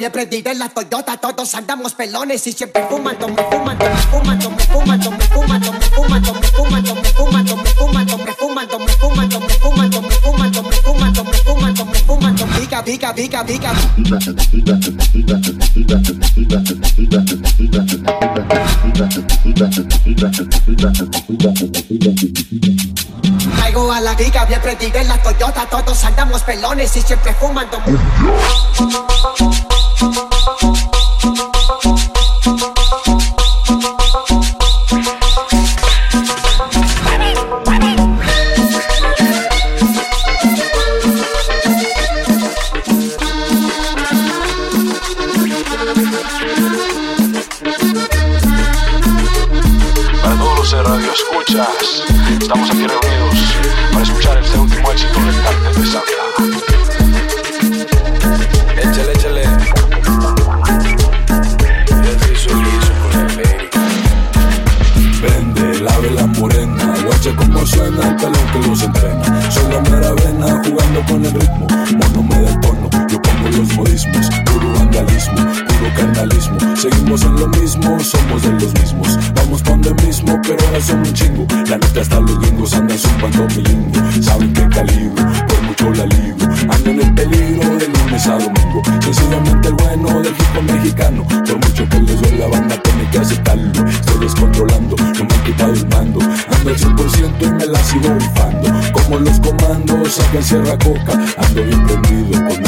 bien prendida en la Toyota, todos andamos pelones y siempre fumando, me fumando, me fumando, me fumando, me fumando, me fumando, me fumando, me fumando, me fumando, me fumando, me fumando, me fumando, me fumando, me fumando, me fumando, me fumando, pica, pica, pica, pica. Traigo a la pica, bien prendida en la Toyota, todos andamos pelones y siempre fumando. Thank you. Bien prendido con.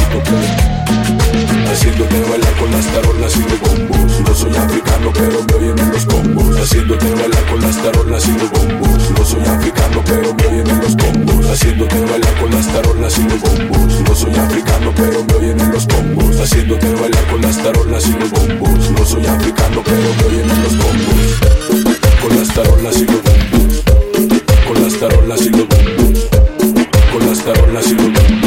Haciéndote bailar con las tarolas y los bombos. No soy africano pero me oyen en los combos. Haciéndote bailar con las tarolas y los bombos. No soy africano pero me oyen en los combos. Haciéndote bailar con las tarolas y los bombos. No soy africano pero me oyen en los combos. Haciéndote bailar con las tarolas y los bombos. No soy africano pero me oyen en los combos. Con las tarolas y los bombos. Con las tarolas y los bombos. Con las tarolas y los bombos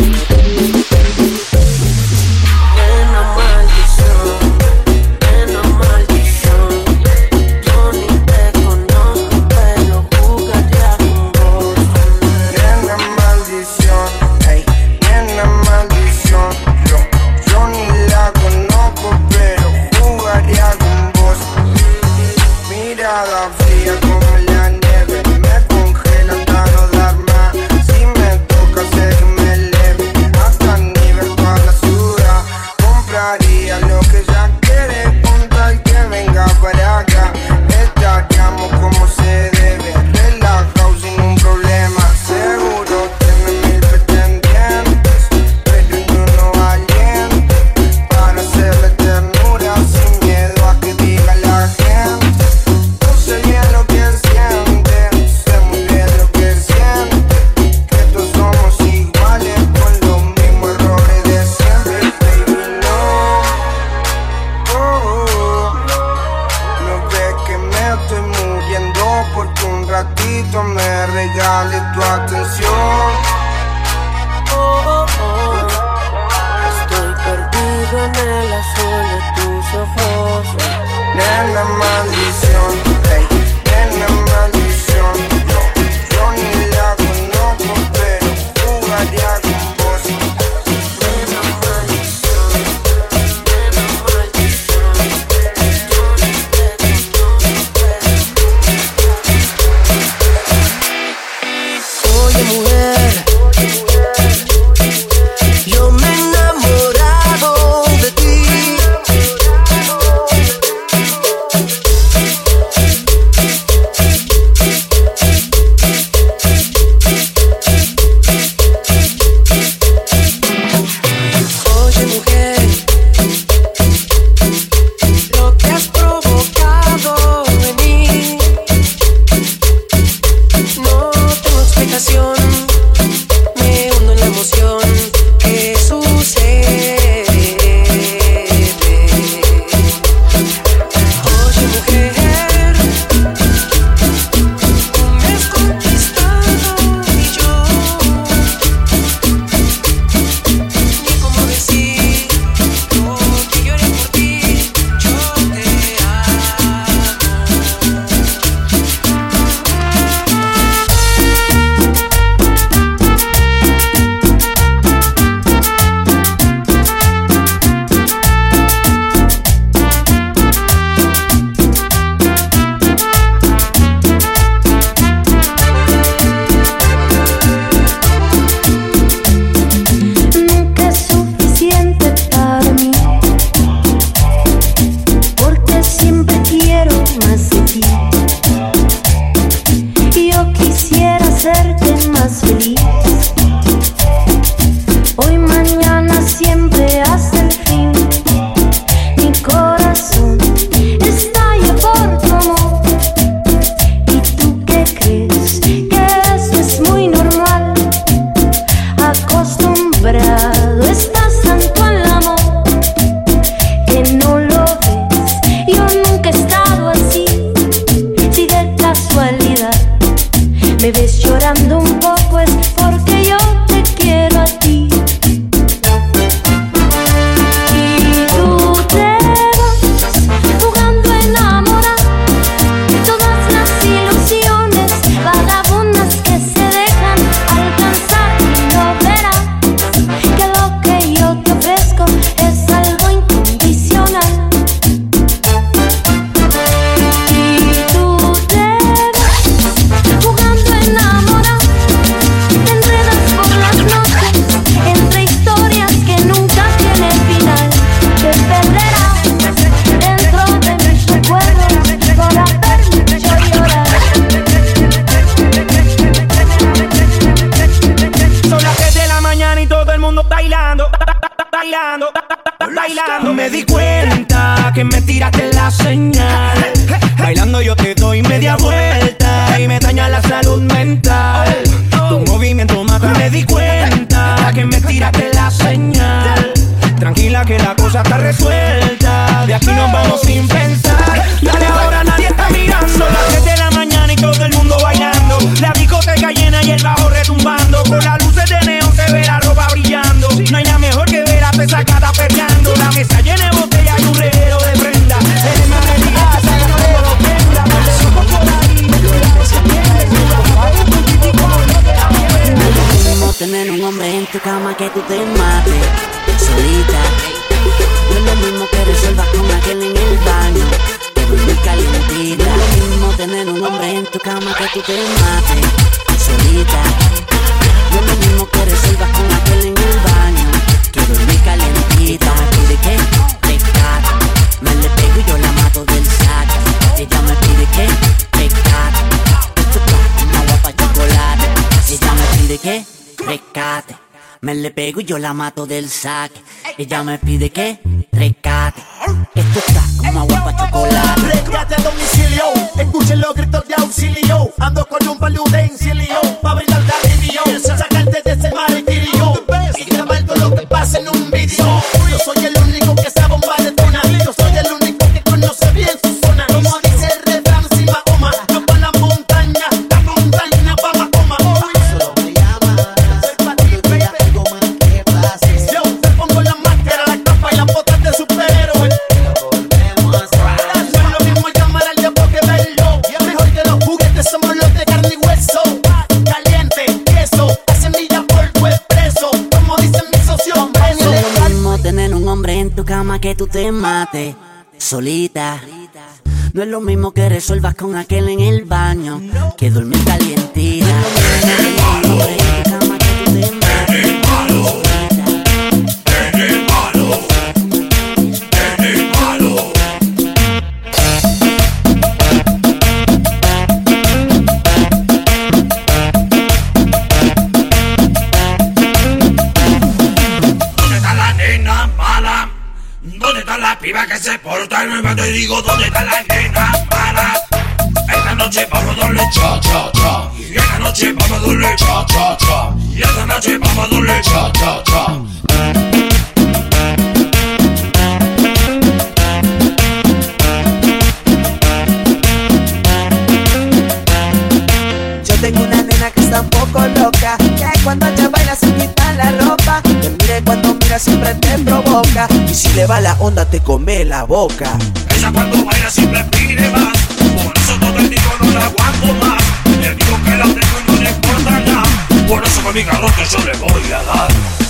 pego y yo la mato del sac. Ella me pide que mate solita. No es lo mismo que resuelvas con aquel en el baño que dormir calientita. ¿Dónde están las pibas que se portan? No te digo, ¿dónde están las nenas malas? Esta noche vamos a darle cha, cha, cha. Y esta noche vamos a darle cha, cha, cha. Y esta noche vamos a darle cha, cha, cha. Y si le va la onda te come la boca. Ella cuando baila siempre pide más. Por eso todo el digo no la aguanto más. Le digo que la tengo y no le importa nada. Por eso con mi garrote yo le voy a dar.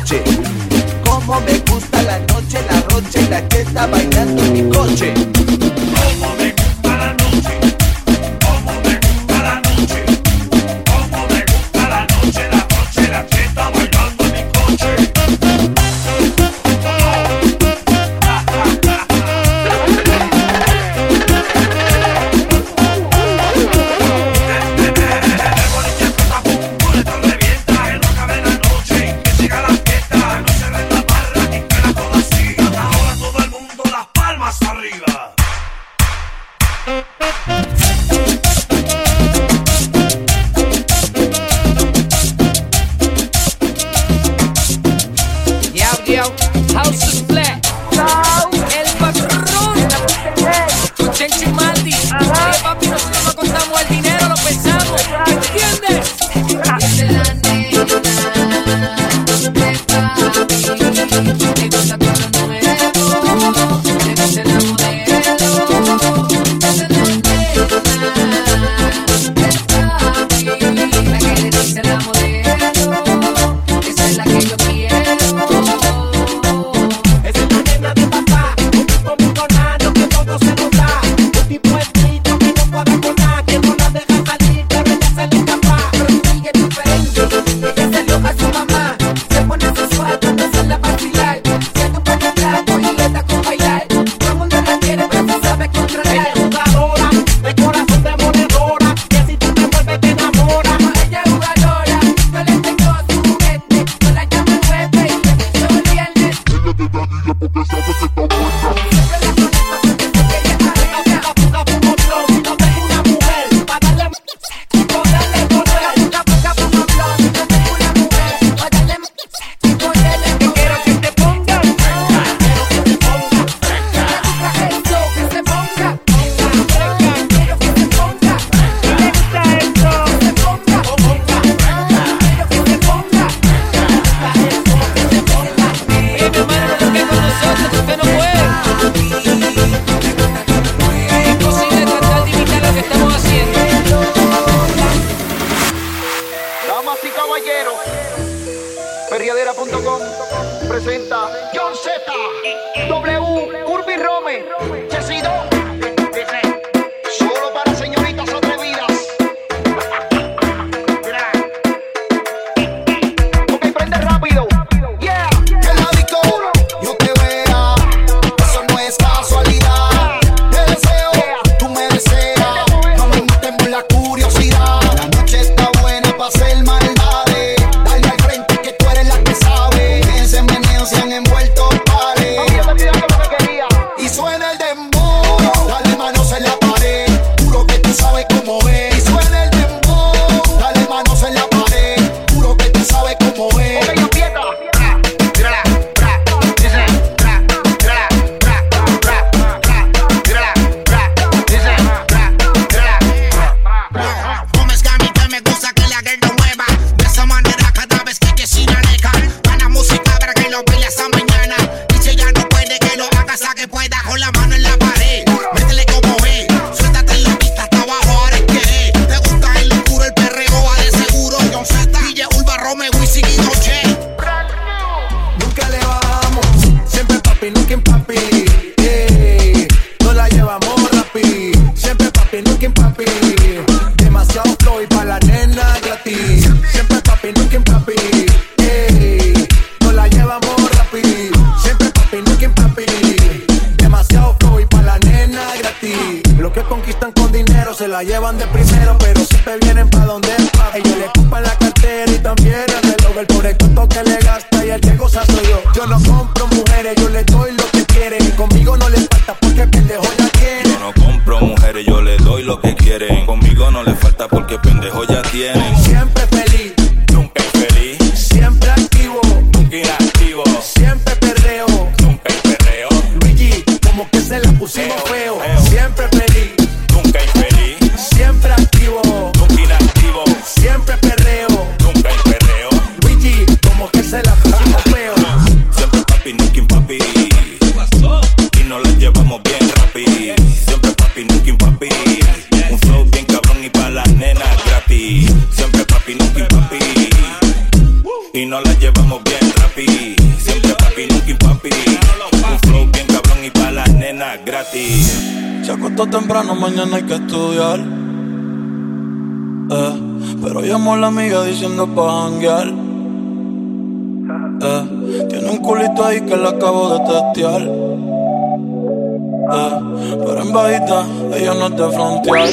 noche. Como me gusta la noche, la rocha y la cheta bailando en mi coche. you. diciendo pa' janguear. Eh, tiene un culito ahí que la acabo de testear. Eh, pero en bajita ella no te frontear.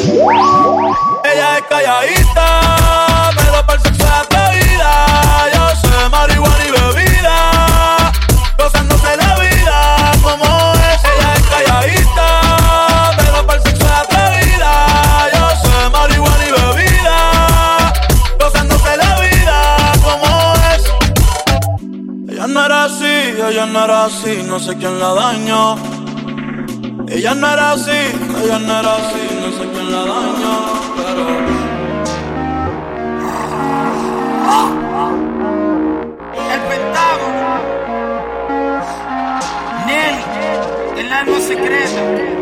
Ella es calladita, pero para el sexo es atrevida. Yo sé marihuana y bebé. ella no era así, no sé quién la dañó. Ella no era así, ella no era así, no sé quién la dañó, pero. El Pentágono. Nelly, el alma secreta.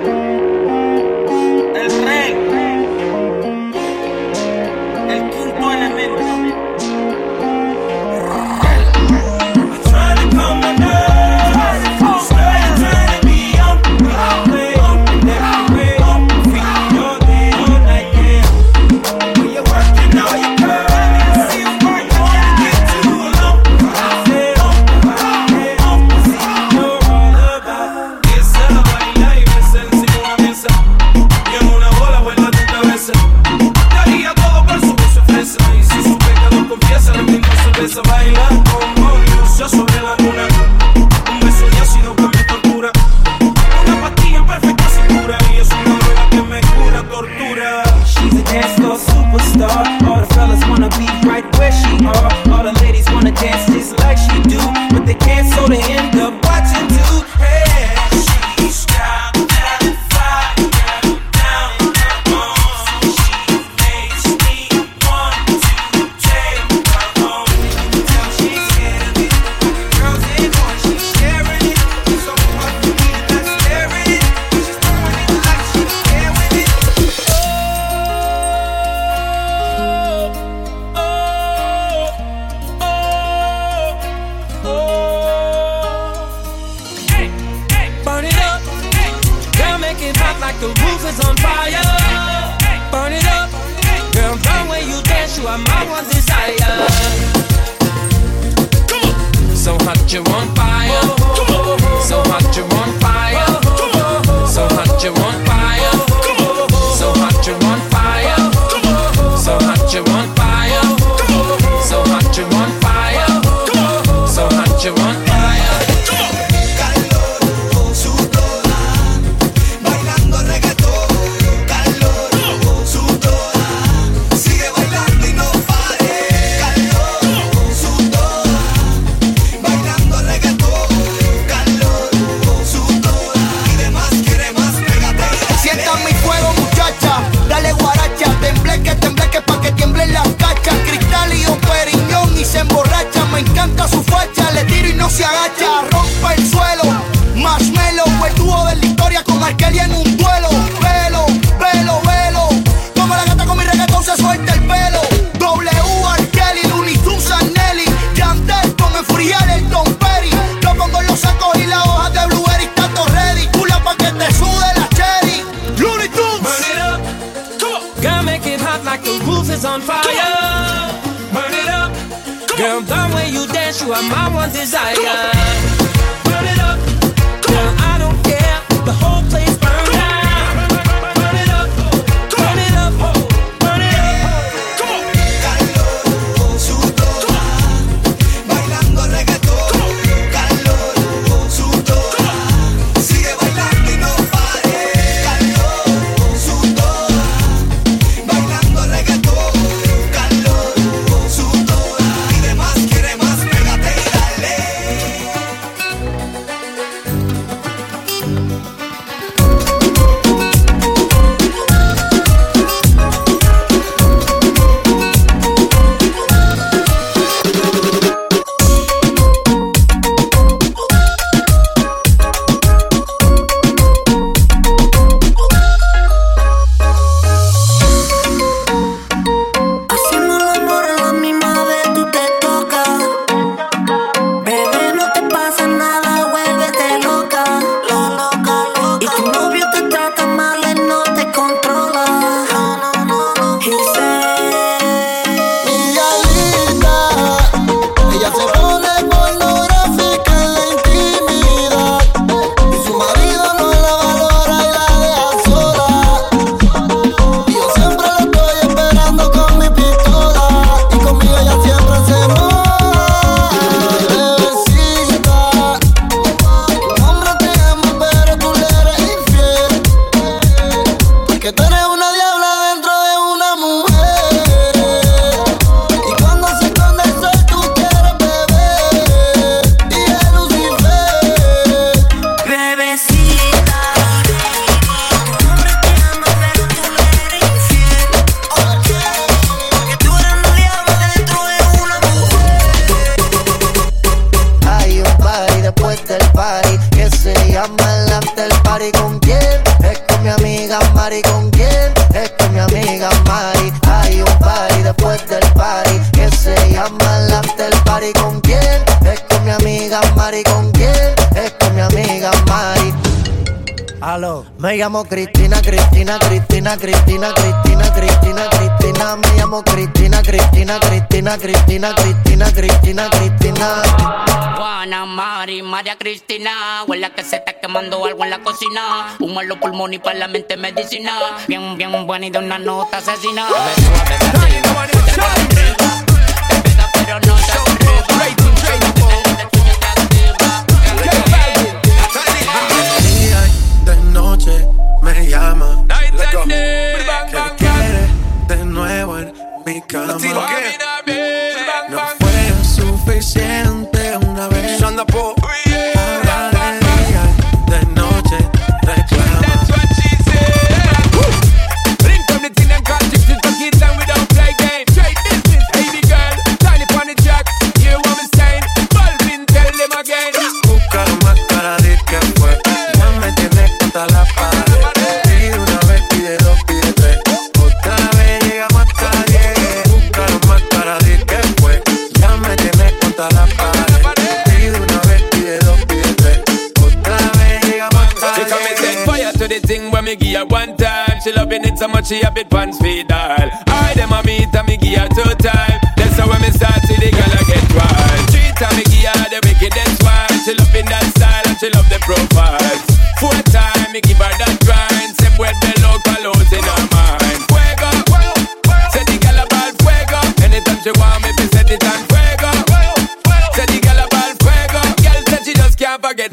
you're on fire. llamo Cristina, Cristina, Cristina, Cristina, Cristina, Cristina, Cristina. Me llamo Cristina, Cristina, Cristina, Cristina, Cristina, Cristina, Cristina. Juana, Mari, María Cristina. Huele que se está quemando algo en la cocina. Humo los pulmones y para la mente medicina. Bien, bien buena y de una nota asesina. Pero no te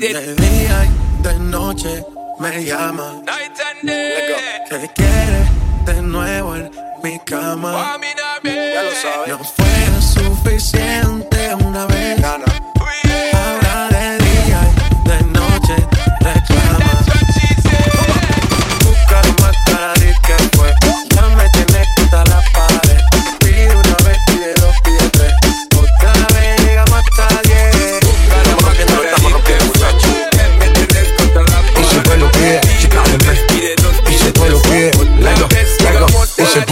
De día y de noche me llama. Que quiere de nuevo en mi cama. Ya lo sabes. No fue suficiente una vez.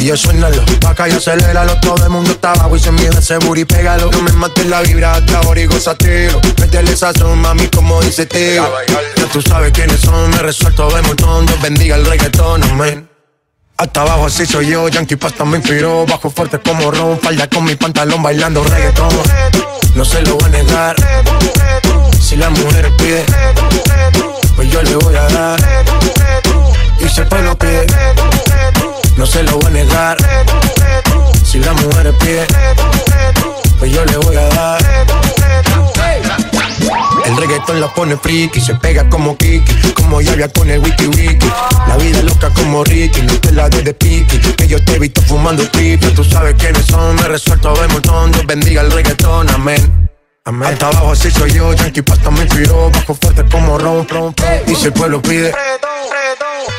Y yo suénalo, acá y aceléralo. Todo el mundo está abajo y se mide ese booty, pégalo. No me mates la vibra hasta ahora y gozatelo Métele esa son, mami, como dice tío Ya tú sabes quiénes son, me resuelto de montón. Dios bendiga el reggaetón, amén. Hasta abajo así soy yo, Yankee Pasta me inspiró Bajo fuerte como Ron, falda con mi pantalón bailando reggaetón. No se lo voy a negar. Si la mujer pide Pues yo le voy a dar. Y si el pide No se lo voy a negar Si la mujer pide Pues yo le voy a dar el reggaetón la pone friki, se pega como Kiki, como Yavia con el wiki wiki. La vida loca como Ricky, no te la doy de piqui, que yo te he visto fumando pipi. Tú sabes quiénes son, me resuelto de montón, Dios bendiga el reggaetón, amén. Amén. Hasta abajo así soy yo, Yankee Pasta me inspiró, bajo fuerte como ron, ron. Y si el pueblo pide,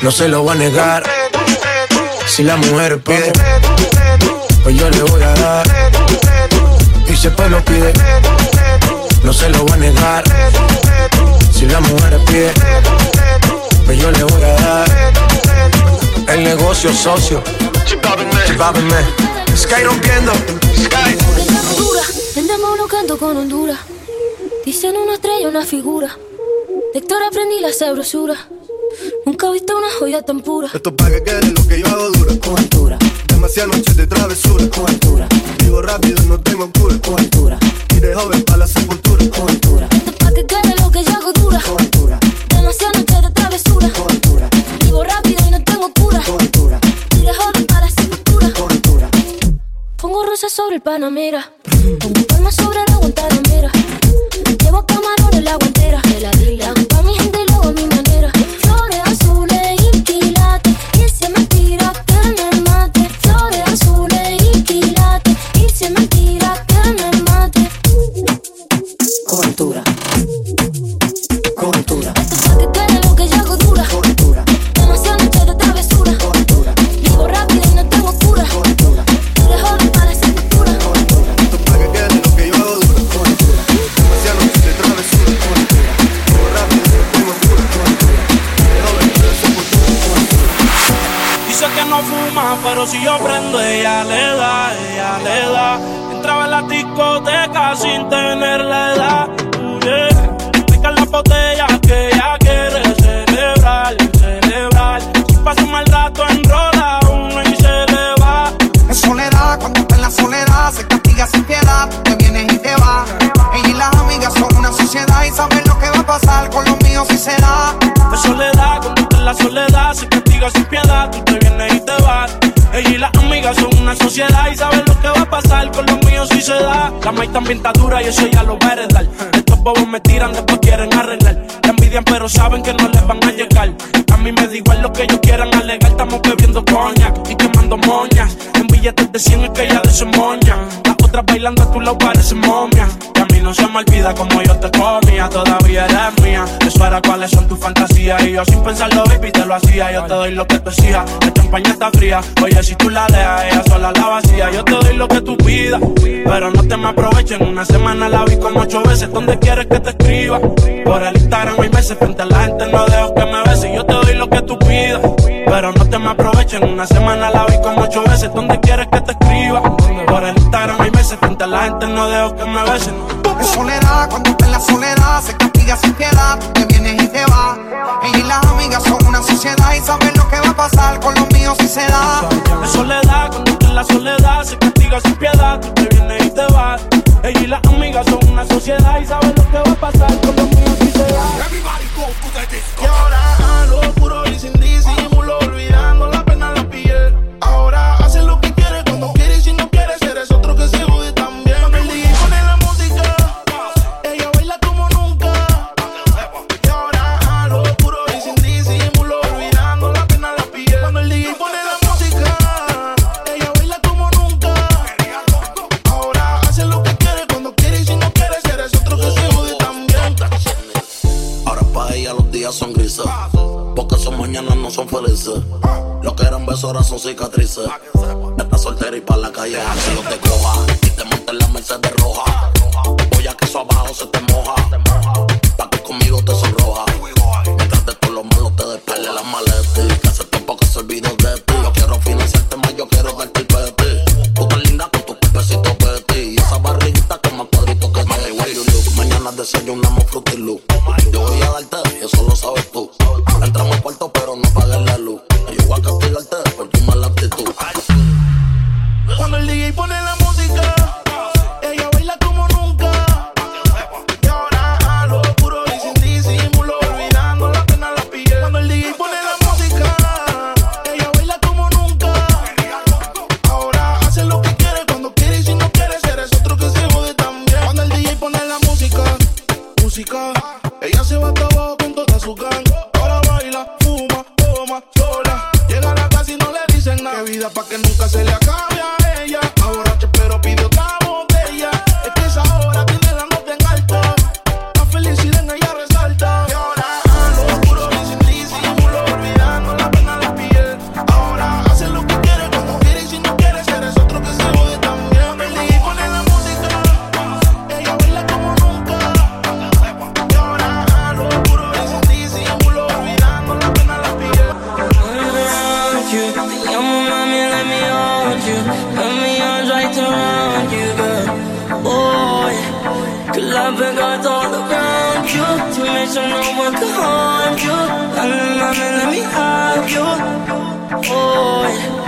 no se lo va a negar. Si la mujer pide, pues yo le voy a dar. Y si el pueblo pide, no se lo va a negar. Si la mujer pide, pues yo le voy a dar. El negocio socio, chipábenme, Sky rompiendo, Sky. Dura, vendemos canto con Honduras. Dicen una estrella, una figura. De Héctor aprendí la sabrosura. Nunca he visto una joya tan pura. Esto es para que quede lo que yo hago dura. Con altura. Demasiadas noches de travesura. Con altura. Vivo rápido, no tengo cura. Con altura. Y de joven para la sepultura. Con altura. Esto es pa' que quede lo que yo hago dura. Con altura. Demasiadas noches de travesura. Con altura. Vivo rápido y no tengo cura. Con altura. Y de joven para la sepultura. Con altura. Pongo rosas sobre el Panamera. Pongo palmas sobre la Guantanamera. Llevo camarones la guantera. Le hago da. La maíz también está dura y eso ya lo va. Estos bobos me tiran, después quieren arreglar. La envidian, pero saben que no les van a llegar. A mí me da igual lo que ellos quieran alegar. Estamos bebiendo coña y quemando moñas. En billetes de 100 es que ella de su moña. Las otras bailando a tu lado parecen momias. No se me olvida como yo te comía, todavía eres mía. Eso era cuáles son tus fantasías. Y yo sin pensarlo, baby, te lo hacía. Yo te doy lo que tú decías, la champaña está fría. Oye, si tú la dejas, ella sola la vacía. Yo te doy lo que tú pidas, pero no te me aprovechen. Una semana la vi como ocho veces. ¿Dónde quieres que te escriba? Por el Instagram hay meses, frente a la gente no dejo que me beses. Yo te doy lo que tú pidas, pero no te me aprovechen. Una semana la vi como ocho veces. ¿Dónde quieres que te escriba? Por el Instagram hay meses, frente a la gente no dejo que me besen. En soledad, cuando está en la soledad, se castiga sin piedad. Tú te vienes y te vas. Ella y las amigas son una sociedad y saben lo que va a pasar con los míos si se da. En soledad, cuando está en la soledad, se castiga sin piedad. Tú te vienes y te vas. Ella y las amigas son una sociedad y saben lo que va a pasar con los míos si se da. Y ahora a lo puro y sin disimulo, officer.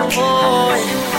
Boy,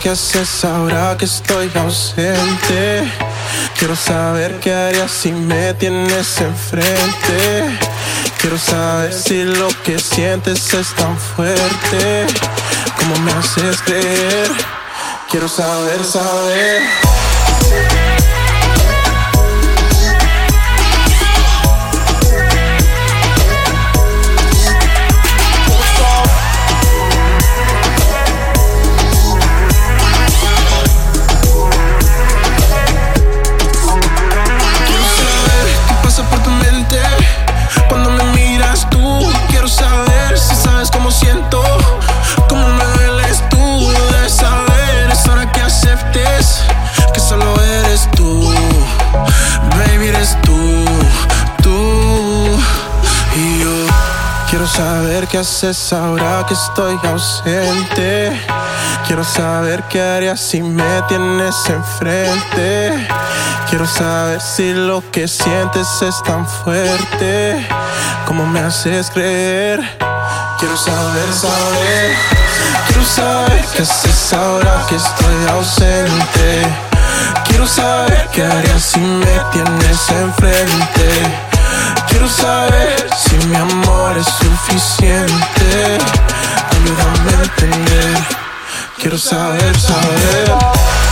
qué haces ahora que estoy ausente. Quiero saber qué harías si me tienes enfrente. Quiero saber si lo que sientes es tan fuerte como me haces creer. Quiero saber, saber. Haces ahora que estoy ausente. Quiero saber qué harías si me tienes enfrente. Quiero saber si lo que sientes es tan fuerte como me haces creer. Quiero saber, saber. Quiero saber qué haces ahora que estoy ausente. Quiero saber qué harías si me tienes enfrente. Quiero saber si mi amor es suficiente. Ayúdame a entender. Quiero saber, saber.